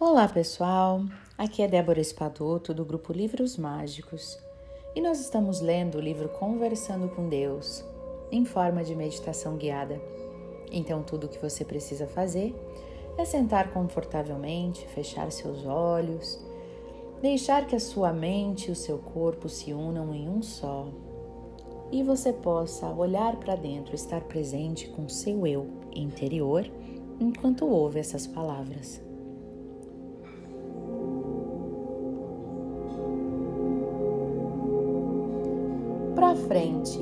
Olá pessoal, aqui é Débora Espadoto do grupo Livros Mágicos e nós estamos lendo o livro Conversando com Deus em forma de meditação guiada. Então, tudo o que você precisa fazer é sentar confortavelmente, fechar seus olhos, deixar que a sua mente e o seu corpo se unam em um só e você possa olhar para dentro, estar presente com seu eu interior enquanto ouve essas palavras. Para frente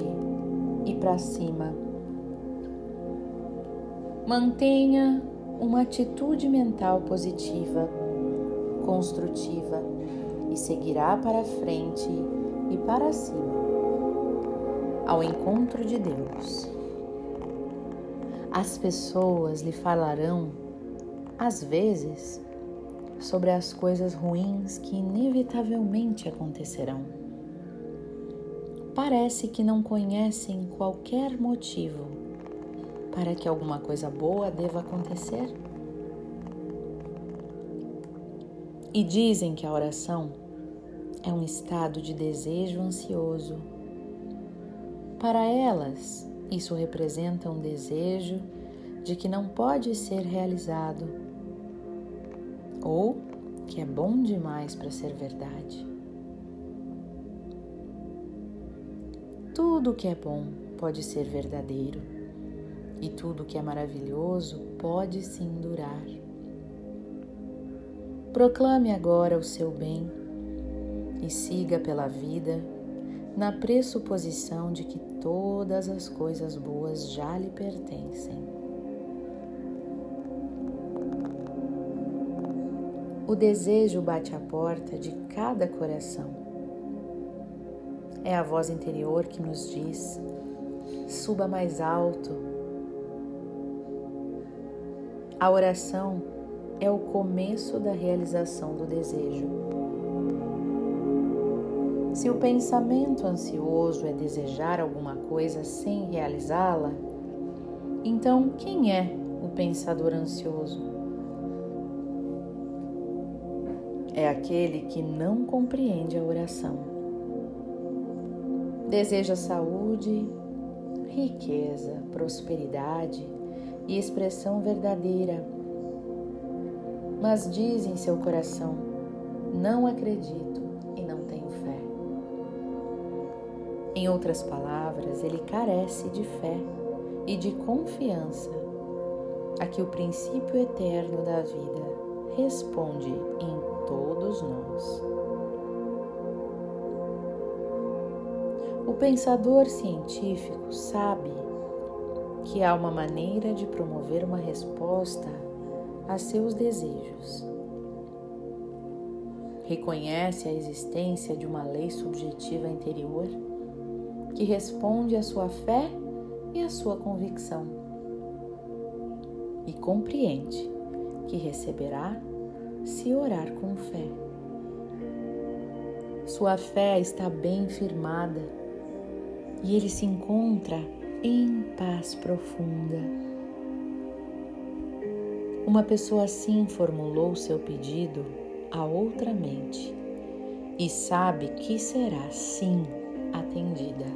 e para cima. Mantenha uma atitude mental positiva, construtiva e seguirá para frente e para cima, ao encontro de Deus. As pessoas lhe falarão, às vezes, sobre as coisas ruins que inevitavelmente acontecerão parece que não conhecem qualquer motivo para que alguma coisa boa deva acontecer. E dizem que a oração é um estado de desejo ansioso. Para elas, isso representa um desejo de que não pode ser realizado ou que é bom demais para ser verdade. Tudo que é bom pode ser verdadeiro e tudo que é maravilhoso pode sim durar. Proclame agora o seu bem e siga pela vida na pressuposição de que todas as coisas boas já lhe pertencem. O desejo bate à porta de cada coração é a voz interior que nos diz: suba mais alto. A oração é o começo da realização do desejo. Se o pensamento ansioso é desejar alguma coisa sem realizá-la, então quem é o pensador ansioso? É aquele que não compreende a oração deseja saúde, riqueza, prosperidade e expressão verdadeira, mas diz em seu coração: não acredito e não tenho fé. Em outras palavras, ele carece de fé e de confiança a que o princípio eterno da vida responde em todos nós. O pensador científico sabe que há uma maneira de promover uma resposta a seus desejos. Reconhece a existência de uma lei subjetiva interior que responde à sua fé e à sua convicção. E compreende que receberá se orar com fé. Sua fé está bem firmada e ele se encontra em paz profunda. Uma pessoa assim formulou seu pedido a outra mente e sabe que será sim atendida.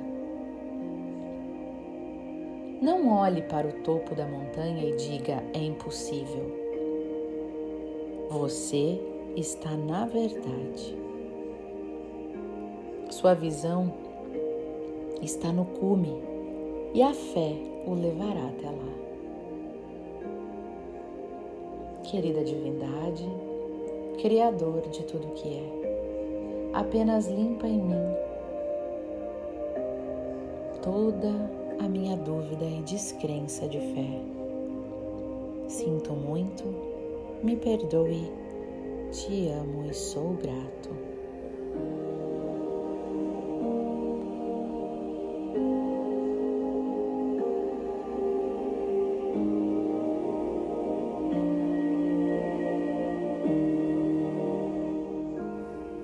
Não olhe para o topo da montanha e diga é impossível. Você está na verdade. Sua visão está no cume e a fé o levará até lá. Querida divindade, Criador de tudo que é, apenas limpa em mim toda a minha dúvida e descrença de fé. Sinto muito, me perdoe, te amo e sou grato.